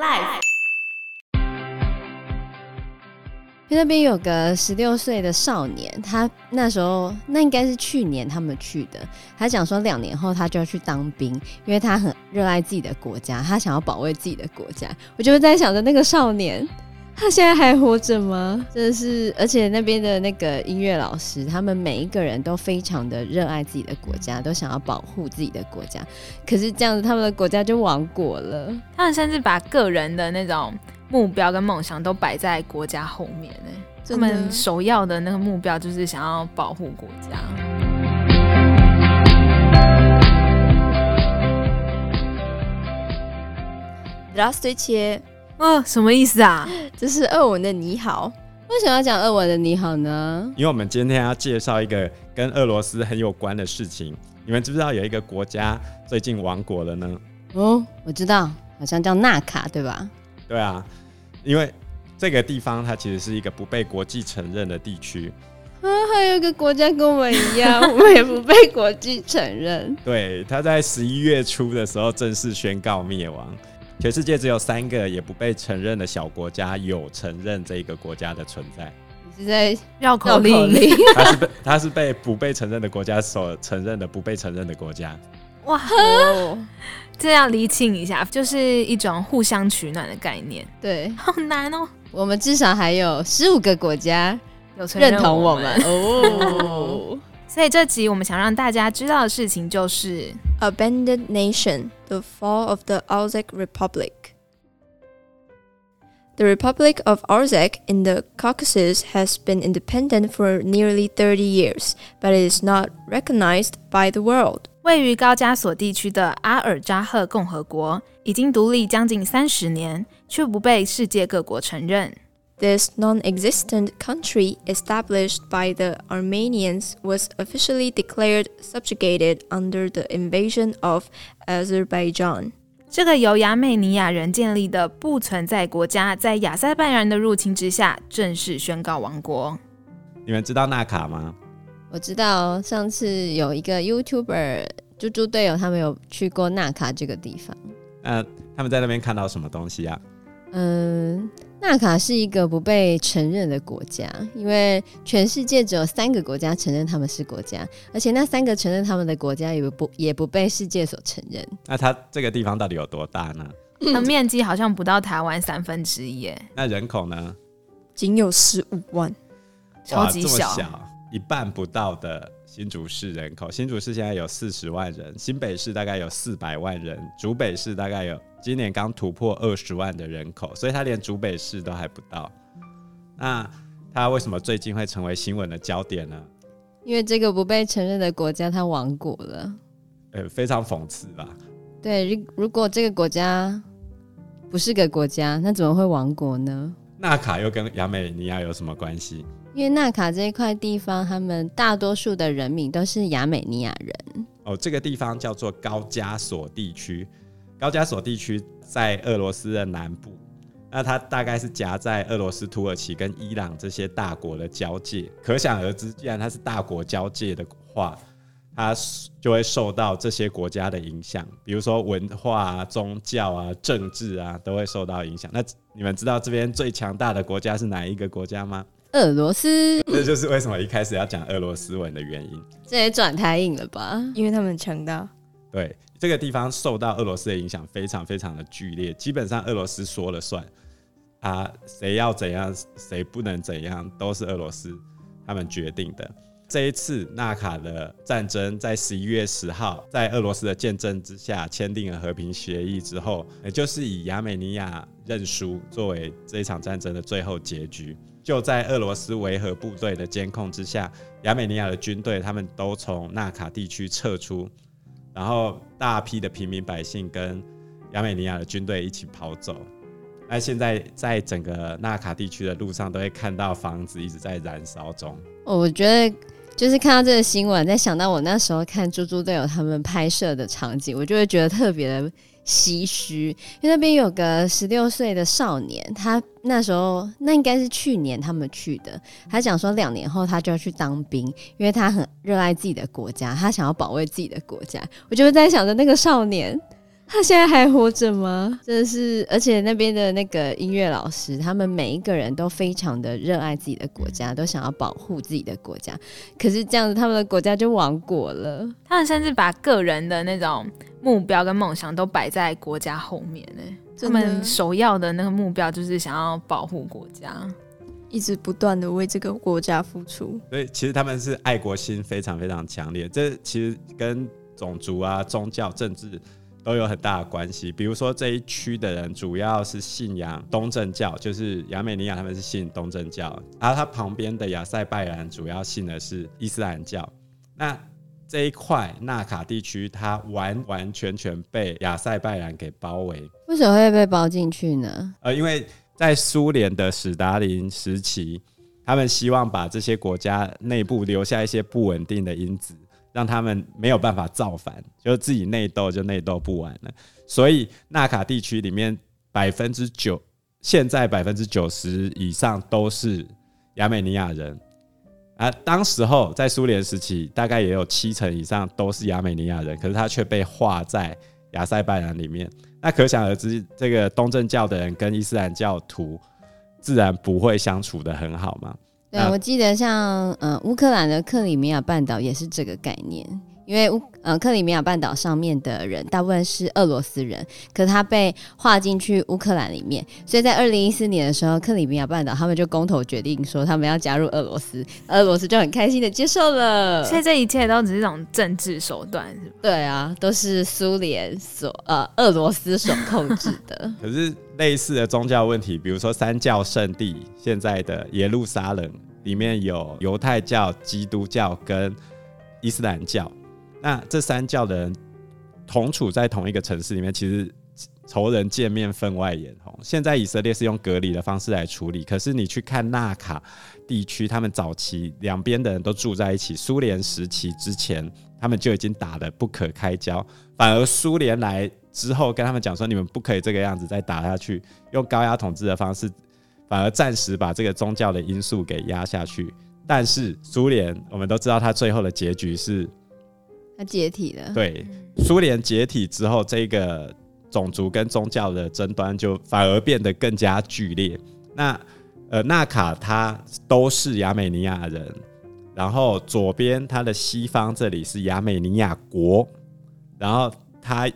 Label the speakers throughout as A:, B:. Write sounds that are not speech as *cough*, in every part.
A: Life，那边有个十六岁的少年，他那时候那应该是去年他们去的。他讲说两年后他就要去当兵，因为他很热爱自己的国家，他想要保卫自己的国家。我就在想着那个少年。他现在还活着吗？真的是，而且那边的那个音乐老师，他们每一个人都非常的热爱自己的国家，都想要保护自己的国家。可是这样子，他们的国家就亡国了。
B: 他们甚至把个人的那种目标跟梦想都摆在国家后面呢。他们首要的那个目标就是想要保护国家。
C: Здравствуйте
B: 哦，什么意思啊？*laughs*
C: 这是俄文的你好。
A: 为什么要讲俄文的你好呢？
D: 因为我们今天要介绍一个跟俄罗斯很有关的事情。你们知不知道有一个国家最近亡国了呢？
A: 哦，我知道，好像叫纳卡，对吧？
D: 对啊，因为这个地方它其实是一个不被国际承认的地区。
A: 啊，还有一个国家跟我们一样，*laughs* 我们也不被国际承认。
D: 对，它在十一月初的时候正式宣告灭亡。全世界只有三个也不被承认的小国家有承认这个国家的存在。
A: 你是在
B: 绕口令？
D: 它 *laughs* 是被它是被不被承认的国家所承认的不被承认的国家。
B: 哇，哦，这要厘清一下，就是一种互相取暖的概念。
A: 对，
B: 好难哦。
A: 我们至少还有十五个国家有认同我们哦。*laughs*
B: 所以这集我们想让大家知道的事情就是：
C: Abandoned Nation: The Fall of the Orzech Republic. The Republic of Orzech in the Caucasus has been independent for nearly 30 years, but it is not recognized by the world.
B: 位于高加索地区的阿尔扎赫共和国已经独立将近三十年，却不被世界各国承认。
C: This non-existent country, established by the Armenians, was officially declared subjugated under the invasion of Azerbaijan.
B: 这个由亚美尼亚人建立的不存在国家，在亚塞拜然人的入侵之下，正式宣告亡国。
D: 你们知道纳卡吗？
A: 我知道，上次有一个 YouTuber 猪猪队友，他们有去过纳卡这个地方。
D: 呃，他们在那边看到什么东西啊？
A: 嗯。 纳卡是一个不被承认的国家，因为全世界只有三个国家承认他们是国家，而且那三个承认他们的国家也不也不被世界所承认。
D: 那它这个地方到底有多大呢？
B: 它面积好像不到台湾三分之一耶。
D: 那人口呢？
C: 仅有十五万，
B: 超级小，
D: 小，一半不到的新竹市人口。新竹市现在有四十万人，新北市大概有四百万人，竹北市大概有。今年刚突破二十万的人口，所以他连竹北市都还不到。那他为什么最近会成为新闻的焦点呢？
A: 因为这个不被承认的国家，它亡国了。
D: 呃，非常讽刺吧？
A: 对，如如果这个国家不是个国家，那怎么会亡国呢？
D: 纳卡又跟亚美尼亚有什么关系？
A: 因为纳卡这一块地方，他们大多数的人民都是亚美尼亚人。
D: 哦，这个地方叫做高加索地区。高加索地区在俄罗斯的南部，那它大概是夹在俄罗斯、土耳其跟伊朗这些大国的交界。可想而知，既然它是大国交界的话，它就会受到这些国家的影响，比如说文化啊、宗教啊、政治啊，都会受到影响。那你们知道这边最强大的国家是哪一个国家吗？
A: 俄罗斯。
D: 这就是为什么一开始要讲俄罗斯文的原因。
A: 这也转太硬了吧？
C: 因为他们强大。
D: 对。这个地方受到俄罗斯的影响非常非常的剧烈，基本上俄罗斯说了算，啊，谁要怎样，谁不能怎样，都是俄罗斯他们决定的。这一次纳卡的战争在十一月十号，在俄罗斯的见证之下签订了和平协议之后，也就是以亚美尼亚认输作为这一场战争的最后结局。就在俄罗斯维和部队的监控之下，亚美尼亚的军队他们都从纳卡地区撤出。然后大批的平民百姓跟亚美尼亚的军队一起跑走。那现在在整个纳卡地区的路上，都会看到房子一直在燃烧中。
A: 我觉得就是看到这个新闻，在想到我那时候看猪猪队友他们拍摄的场景，我就会觉得特别的。唏嘘，因为那边有个十六岁的少年，他那时候那应该是去年他们去的。他讲说两年后他就要去当兵，因为他很热爱自己的国家，他想要保卫自己的国家。我就在想着那个少年，他现在还活着吗？真的是，而且那边的那个音乐老师，他们每一个人都非常的热爱自己的国家，都想要保护自己的国家。可是这样子，他们的国家就亡国了。
B: 他们甚至把个人的那种目标跟梦想都摆在国家后面呢。他们首要的那个目标就是想要保护国家，
C: 一直不断的为这个国家付出。
D: 所以其实他们是爱国心非常非常强烈。这其实跟种族啊、宗教、政治都有很大的关系。比如说这一区的人主要是信仰东正教，就是亚美尼亚他们是信东正教，然后他旁边的亚塞拜然主要信的是伊斯兰教。那这一块纳卡地区，它完完全全被亚塞拜然给包围。
A: 为什么会被包进去呢？
D: 呃，因为在苏联的史达林时期，他们希望把这些国家内部留下一些不稳定的因子，让他们没有办法造反，就自己内斗就内斗不完了。所以纳卡地区里面百分之九，现在百分之九十以上都是亚美尼亚人。啊，当时候在苏联时期，大概也有七成以上都是亚美尼亚人，可是他却被划在亚塞拜然里面。那可想而知，这个东正教的人跟伊斯兰教徒自然不会相处得很好嘛。
A: 对，我记得像嗯乌克兰的克里米亚半岛也是这个概念。因为乌呃克里米亚半岛上面的人大部分是俄罗斯人，可是他被划进去乌克兰里面，所以在二零一四年的时候，克里米亚半岛他们就公投决定说他们要加入俄罗斯，俄罗斯就很开心的接受了。
B: 所以这一切都只是一种政治手段，是吧？
A: 对啊，都是苏联所呃俄罗斯所控制的。*laughs*
D: 可是类似的宗教问题，比如说三教圣地现在的耶路撒冷里面有犹太教、基督教跟伊斯兰教。那这三教的人同处在同一个城市里面，其实仇人见面分外眼红。现在以色列是用隔离的方式来处理，可是你去看纳卡地区，他们早期两边的人都住在一起。苏联时期之前，他们就已经打得不可开交，反而苏联来之后跟他们讲说，你们不可以这个样子再打下去，用高压统治的方式，反而暂时把这个宗教的因素给压下去。但是苏联，我们都知道，它最后的结局是。
A: 他解体了。
D: 对，苏联解体之后，这个种族跟宗教的争端就反而变得更加剧烈。那呃，纳卡他都是亚美尼亚人，然后左边他的西方这里是亚美尼亚国，然后他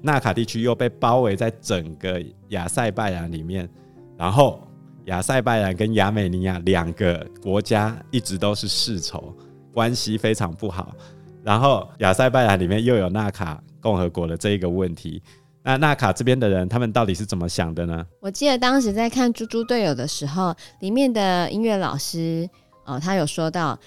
D: 纳卡地区又被包围在整个亚塞拜然里面，然后亚塞拜然跟亚美尼亚两个国家一直都是世仇，关系非常不好。然后亚塞拜然里面又有纳卡共和国的这一个问题，那纳卡这边的人他们到底是怎么想的呢？
A: 我记得当时在看《猪猪队友》的时候，里面的音乐老师哦，他有说到，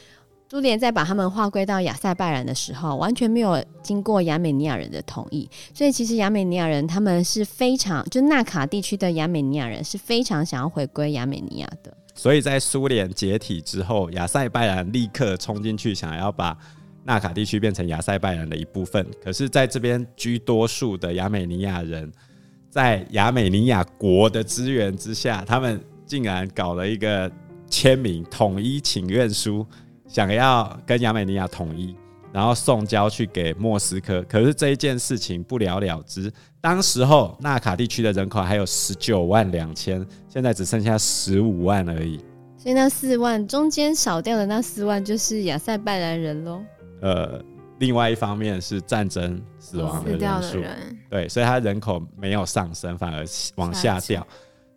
A: 苏联在把他们划归到亚塞拜然的时候，完全没有经过亚美尼亚人的同意，所以其实亚美尼亚人他们是非常，就纳卡地区的亚美尼亚人是非常想要回归亚美尼亚的。
D: 所以在苏联解体之后，亚塞拜然立刻冲进去，想要把。纳卡地区变成亚塞拜然的一部分，可是在这边居多数的亚美尼亚人，在亚美尼亚国的支援之下，他们竟然搞了一个签名统一请愿书，想要跟亚美尼亚统一，然后送交去给莫斯科。可是这一件事情不了了之。当时候纳卡地区的人口还有十九万两千，现在只剩下十五万而已。
A: 所以那四万中间少掉的那四万就是亚塞拜然人喽。
D: 呃，另外一方面是战争死亡的人数，对，所以它人口没有上升，反而往下掉。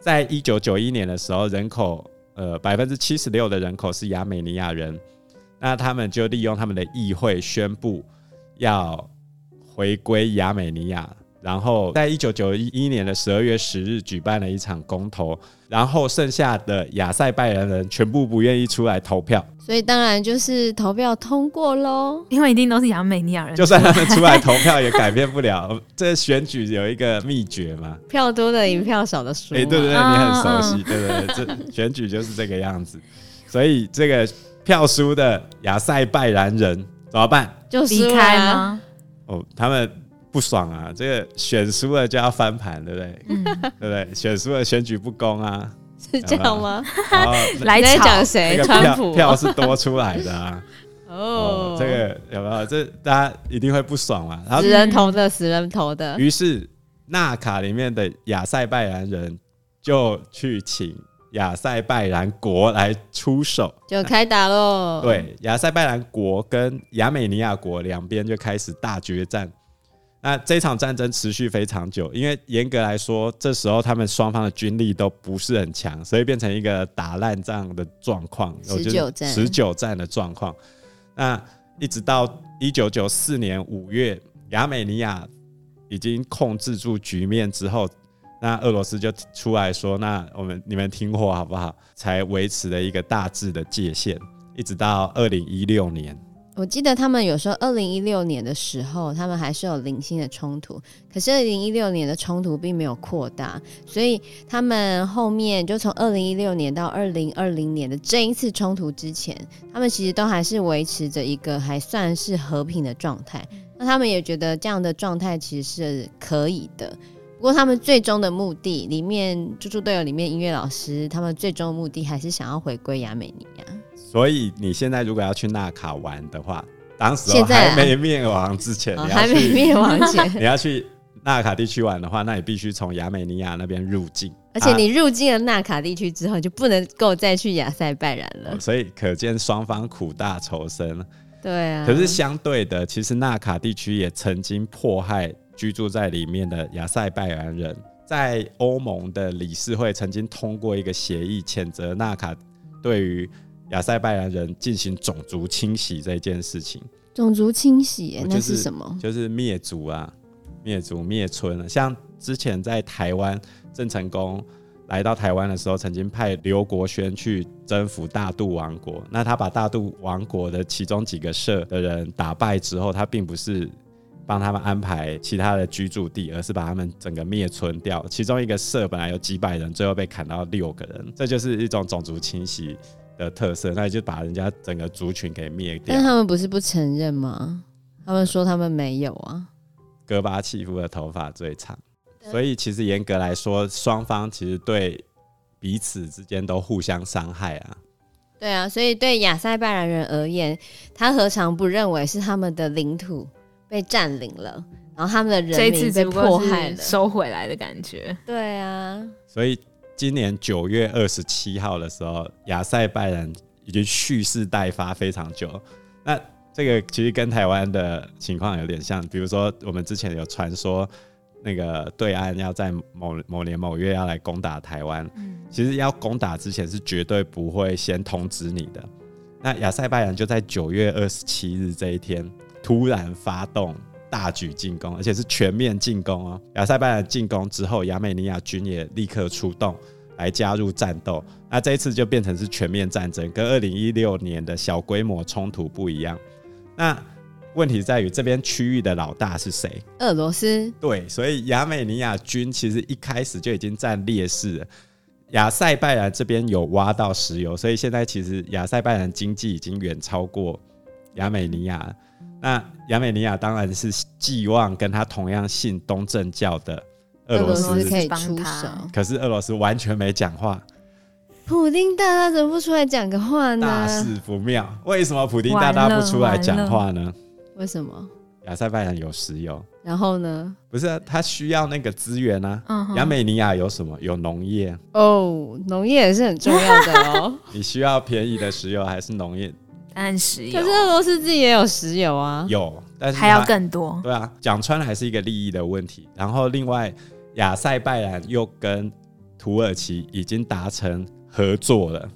D: 在一九九一年的时候，人口呃百分之七十六的人口是亚美尼亚人，那他们就利用他们的议会宣布要回归亚美尼亚。然后，在一九九一年的十二月十日举办了一场公投，然后剩下的亚塞拜然人全部不愿意出来投票，
A: 所以当然就是投票通过喽。
B: 因为一定都是亚美尼亚人，
D: 就算他们出来投票也改变不了。*laughs* 这选举有一个秘诀嘛？
A: 票多的赢，票少的输。
D: 哎，对对对，你很熟悉，对对对，这选举就是这个样子。所以这个票输的亚塞拜然人怎么办？
A: 就离开吗？
D: 哦，他们。不爽啊！这个选输了就要翻盘，对不对？嗯、对不对？选输了选举不公啊，
A: 是这样吗？
B: 来讲谁？
D: 那个票，票是多出来的啊。*laughs* 哦，这个有没有？这大家一定会不爽嘛。然后
A: 死人头的，死人头的。
D: 于是纳卡里面的亚塞拜然人就去请亚塞拜然国来出手，
A: 就开打喽。
D: 对，亚塞拜然国跟亚美尼亚国两边就开始大决战。那这场战争持续非常久，因为严格来说，这时候他们双方的军力都不是很强，所以变成一个打烂仗的状况，持久战、持久战的状况。那一直到一九九四年五月，亚美尼亚已经控制住局面之后，那俄罗斯就出来说：“那我们你们听话好不好？”才维持了一个大致的界限，一直到二零一六年。
A: 我记得他们有时候二零一六年的时候，他们还是有零星的冲突，可是二零一六年的冲突并没有扩大，所以他们后面就从二零一六年到二零二零年的这一次冲突之前，他们其实都还是维持着一个还算是和平的状态。那他们也觉得这样的状态其实是可以的。不过他们最终的目的，里面猪猪队友里面音乐老师，他们最终的目的还是想要回归亚美尼亚。
D: 所以你现在如果要去纳卡玩的话，当时还没灭亡之前，
A: 啊、还没灭亡前，*laughs*
D: 你要去纳卡地区玩的话，那你必须从亚美尼亚那边入境。
A: 而且你入境了纳卡地区之后，就不能够再去亚塞拜然了。
D: 所以可见双方苦大仇深。
A: 对啊。
D: 可是相对的，其实纳卡地区也曾经迫害居住在里面的亚塞拜然人。在欧盟的理事会曾经通过一个协议，谴责纳卡对于亚塞拜然人进行种族清洗这件事情，
A: 种族清洗，那是什么？
D: 就是灭族啊，灭族灭村啊。像之前在台湾，郑成功来到台湾的时候，曾经派刘国轩去征服大肚王国。那他把大肚王国的其中几个社的人打败之后，他并不是帮他们安排其他的居住地，而是把他们整个灭村掉。其中一个社本来有几百人，最后被砍到六个人，这就是一种种族清洗的特色，那就把人家整个族群给灭掉。
A: 但他们不是不承认吗？他们说他们没有啊。
D: 戈巴契夫的头发最长，所以其实严格来说，双方其实对彼此之间都互相伤害啊。
A: 对啊，所以对亚塞拜然人而言，他何尝不认为是他们的领土被占领了，然后他们的人民被迫害了，
B: 收回来的感觉。
A: 对啊，
D: 所以。今年九月二十七号的时候，亚塞拜然已经蓄势待发非常久。那这个其实跟台湾的情况有点像，比如说我们之前有传说，那个对岸要在某某年某月要来攻打台湾。其实要攻打之前是绝对不会先通知你的。那亚塞拜然就在九月二十七日这一天突然发动。大举进攻，而且是全面进攻哦！亚塞拜然进攻之后，亚美尼亚军也立刻出动来加入战斗。那这一次就变成是全面战争，跟二零一六年的小规模冲突不一样。那问题在于这边区域的老大是谁？
A: 俄罗斯。
D: 对，所以亚美尼亚军其实一开始就已经占劣势了。亚塞拜然这边有挖到石油，所以现在其实亚塞拜然经济已经远超过亚美尼亚。那亚美尼亚当然是寄望跟他同样信东正教的俄罗斯
A: 可以出手，
D: 可是俄罗斯完全没讲话。
A: 普丁大大怎么不出来讲个话呢？
D: 大事不妙，为什么普丁大大不出来讲话呢？
A: 为什么？
D: 亚塞拜然有石油，
A: 然后呢？
D: 不是、啊，他需要那个资源啊。亚、嗯、美尼亚有什么？有农业
A: 哦，农业也是很重要的哦。*laughs*
D: 你需要便宜的石油还是农业？
B: 按石油，
A: 可是俄罗斯自己也有石油啊，
D: 有，但是
B: 还要更多。
D: 对啊，讲穿了还是一个利益的问题。然后另外，亚塞拜然又跟土耳其已经达成合作了。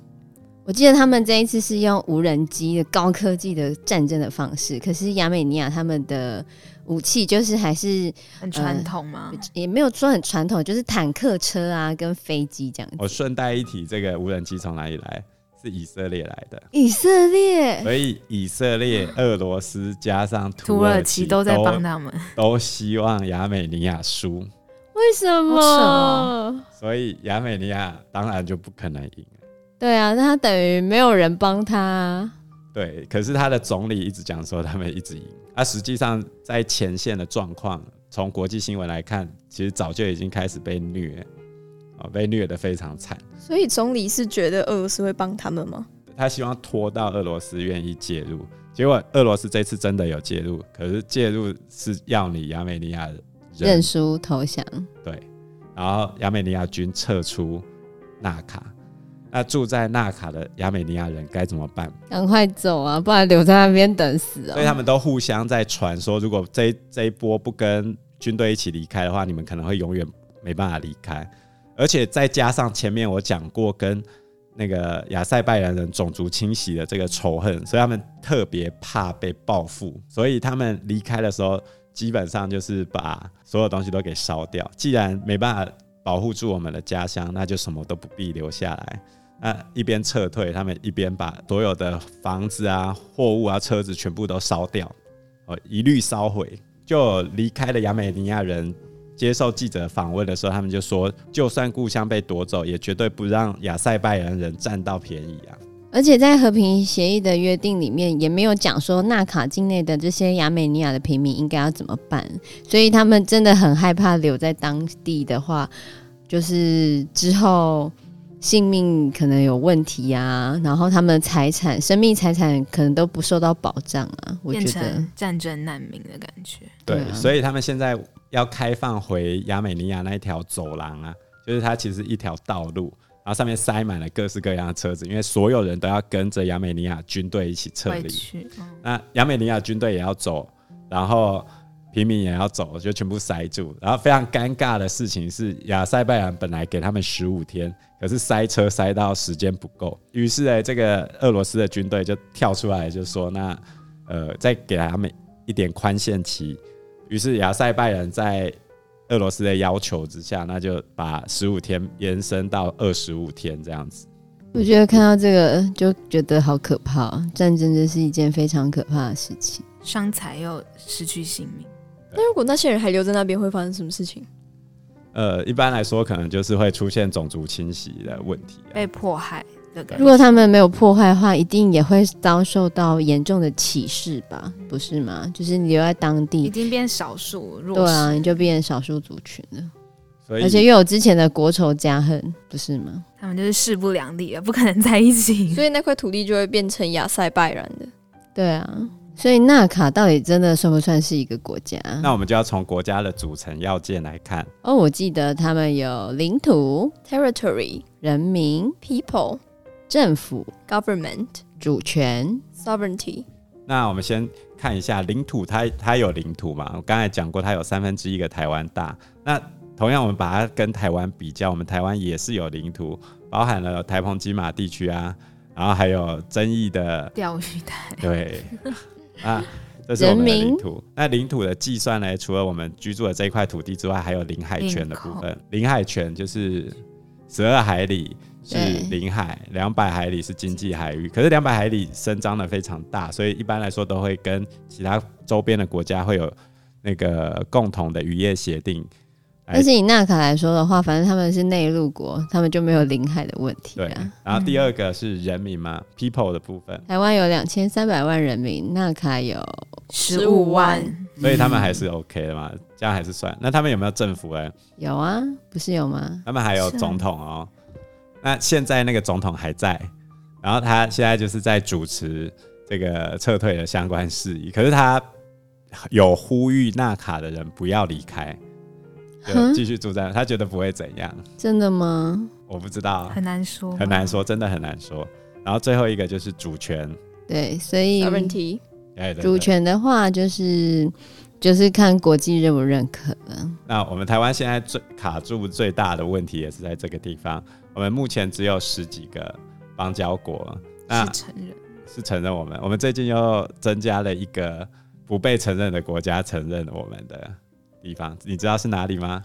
A: 我记得他们这一次是用无人机的高科技的战争的方式，可是亚美尼亚他们的武器就是还是
B: 很传统吗？
A: 呃，也没有说很传统，就是坦克车啊跟飞机这样子。
D: 我顺带一提，这个无人机从哪里来？是以色列来的，
A: 以色列，
D: 所以以色列、俄罗斯加上土
B: 耳，土耳其都在帮他们，
D: 都希望亚美尼亚输。
A: 为什么？
B: 哦、
D: 所以亚美尼亚当然就不可能赢。
A: 对啊，那他等于没有人帮他。
D: 对，可是他的总理一直讲说他们一直赢，啊，实际上在前线的状况，从国际新闻来看，其实早就已经开始被虐。被虐得非常惨，
C: 所以总理是觉得俄罗斯会帮他们吗？
D: 他希望拖到俄罗斯愿意介入。结果俄罗斯这次真的有介入，可是介入是要你亚美尼亚
A: 认输投降。
D: 对，然后亚美尼亚军撤出纳卡。那住在纳卡的亚美尼亚人该怎么办？
A: 赶快走啊，不然留在那边等死啊！
D: 所以他们都互相在传说，如果这一这一波不跟军队一起离开的话，你们可能会永远没办法离开。而且再加上前面我讲过跟那个亚塞拜然人种族清洗的这个仇恨，所以他们特别怕被报复。所以他们离开的时候，基本上就是把所有东西都给烧掉。既然没办法保护住我们的家乡，那就什么都不必留下来。那一边撤退，他们一边把所有的房子啊、货物啊、车子全部都烧掉，哦，一律烧毁。就离开了亚美尼亚人接受记者访问的时候，他们就说，就算故乡被夺走，也绝对不让亚塞拜然人占到便宜啊！
A: 而且在和平协议的约定里面，也没有讲说纳卡境内的这些亚美尼亚的平民应该要怎么办，所以他们真的很害怕留在当地的话，就是之后。性命可能有问题呀、啊，然后他们的财产、生命财产可能都不受到保障啊。我觉得
B: 战争难民的感
D: 觉。对，所以他们现在要开放回亚美尼亚那一条走廊啊，就是它其实一条道路，然后上面塞满了各式各样的车子，因为所有人都要跟着亚美尼亚军队一起撤离。嗯、那亚美尼亚军队也要走，然后。平民也要走，就全部塞住。然后非常尴尬的事情是，亚塞拜然本来给他们十五天，可是塞车塞到时间不够，于是呢，这个俄罗斯的军队就跳出来就说：“那呃，再给他们一点宽限期。”于是亚塞拜人在俄罗斯的要求之下，那就把十五天延伸到二十五天这样子。
A: 我觉得看到这个就觉得好可怕，战争真是一件非常可怕的事情，
B: 伤财又失去性命。
C: 那如果那些人还留在那边，会发生什么事情？
D: 呃，一般来说，可能就是会出现种族清洗的问题，
B: 被迫害的感觉。
A: 如果他们没有破坏的话，一定也会遭受到严重的歧视吧？不是吗？就是你留在当地，
B: 已经变少数
A: 弱，对啊，你就变少数族群了。
D: 所以，
A: 而且又有之前的国仇家恨，不是吗？
B: 他们就是势不两立了，不可能在一起，*laughs*
C: 所以那块土地就会变成亚塞拜然的。
A: 对啊。所以纳卡到底真的算不算是一个国家？
D: 那我们就要从国家的组成要件来看。
A: 哦，我记得他们有领土
C: （territory）、
A: 人民
C: （people）、
A: 政府
C: （government）、
A: 主权
C: （sovereignty）。
D: 那我们先看一下领土，它它有领土嘛？我刚才讲过，它有三分之一个台湾大。那同样，我们把它跟台湾比较，我们台湾也是有领土，包含了台澎金马地区啊，然后还有争议的
B: 钓鱼台。
D: 对。*laughs* 啊，这是我们的领土。那领土的计算呢？除了我们居住的这一块土地之外，还有领海权的部分。领海权就是十二海里是领海，两百海里是经济海域。可是两百海里伸张的非常大，所以一般来说都会跟其他周边的国家会有那个共同的渔业协定。
A: 但是以纳卡来说的话，反正他们是内陆国，他们就没有领海的问题。
D: 对，然后第二个是人民嘛、嗯、，people 的部分。
A: 台湾有两千三百万人民，纳卡有
B: 十五万，
D: 所以他们还是 OK 的嘛，这样还是算。那他们有没有政府哎？
A: 有啊，不是有吗？
D: 他们还有总统哦。那现在那个总统还在，然后他现在就是在主持这个撤退的相关事宜，可是他有呼吁纳卡的人不要离开。继续住在，他觉得不会怎样。
A: 真的吗？
D: 我不知道，
B: 很难说，
D: 很难说，真的很难说。然后最后一个就是主权，
A: 对，所以
C: 问题，
A: 主权的话就是就是看国际认不认可了。
D: 那我们台湾现在最卡住最大的问题也是在这个地方。我们目前只有十几个邦交国，那
B: 是承认，
D: 是承认我们。我们最近又增加了一个不被承认的国家承认我们的。地方，你知道是哪里吗？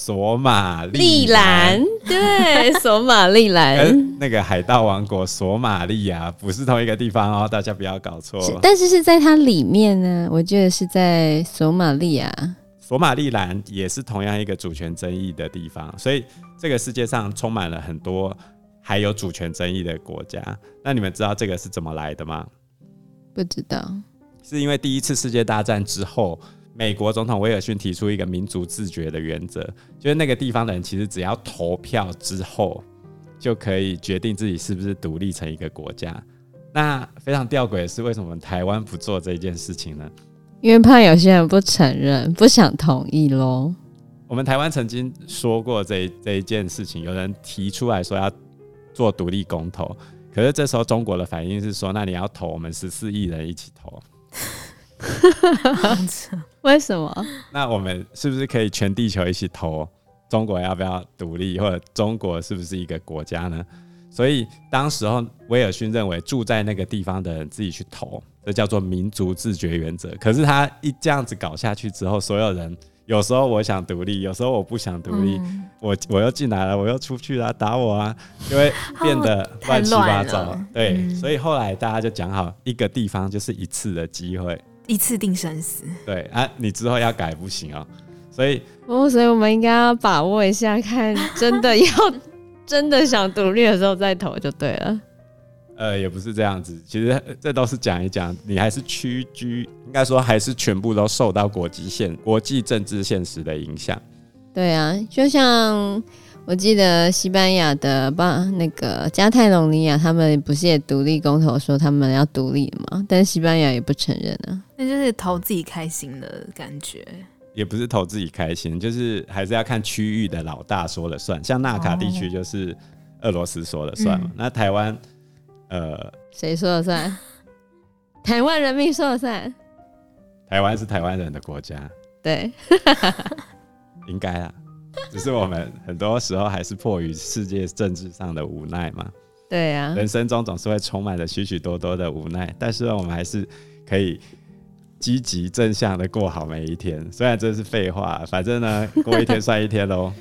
D: 索马利兰，
A: 对，索马利兰，*laughs*
D: 那个海盗王国索马利亚不是同一个地方哦，大家不要搞错。
A: 但是是在它里面呢，我觉得是在索马利亚。
D: 索马利兰也是同样一个主权争议的地方，所以这个世界上充满了很多还有主权争议的国家。那你们知道这个是怎么来的吗？
A: 不知道，
D: 是因为第一次世界大战之后。美国总统威尔逊提出一个民族自觉的原则，就是那个地方的人其实只要投票之后，就可以决定自己是不是独立成一个国家。那非常吊诡的是，为什么台湾不做这件事情呢？
A: 因为怕有些人不承认，不想同意喽。
D: 我们台湾曾经说过这这一件事情，有人提出来说要做独立公投，可是这时候中国的反应是说，那你要投，我们十四亿人一起投。*laughs*
A: 为什么？
D: 那我们是不是可以全地球一起投？中国要不要独立，或者中国是不是一个国家呢？所以当时候威尔逊认为住在那个地方的人自己去投，这叫做民族自决原则。可是他一这样子搞下去之后，所有人有时候我想独立，有时候我不想独立，嗯、我我又进来了，我又出去了，打我啊，就会变得 *laughs* 乱七八糟。对，嗯、所以后来大家就讲好，一个地方就是一次的机会，
B: 一次定生死。
D: 对啊，你之后要改不行哦。所以
A: 哦，所以我们应该要把握一下，看真的要。*laughs* 真的想独立的时候再投就对了。
D: 呃，也不是这样子，其实这都是讲一讲，你还是屈居，应该说还是全部都受到国际现国际政治现实的影响。
A: 对啊，就像我记得西班牙的巴，那个加泰隆尼亚，他们不是也独立公投说他们要独立吗？但西班牙也不承认啊。
B: 那就是投自己开心的感觉。
D: 也不是投自己开心，就是还是要看区域的老大说了算。像纳卡地区就是俄罗斯说了算嘛。哦嗯、那台湾，呃，
A: 谁说了算？台湾人民说了算。
D: 台湾是台湾人的国家，
A: 对，*laughs*
D: 应该啊。*laughs* 只是我们很多时候还是迫于世界政治上的无奈嘛。
A: 对呀、啊，
D: 人生中总是会充满着许许多多的无奈，但是我们还是可以。积极正向的过好每一天，虽然这是废话，反正呢，*laughs* 过一天算一天喽。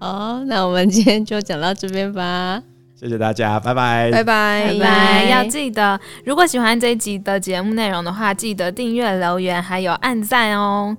A: 哦，那我们今天就讲到这边吧。
D: 谢谢大家，拜拜，
C: 拜拜，
B: 拜拜。要记得，如果喜欢这一集的节目内容的话，记得订阅、留言还有按赞哦。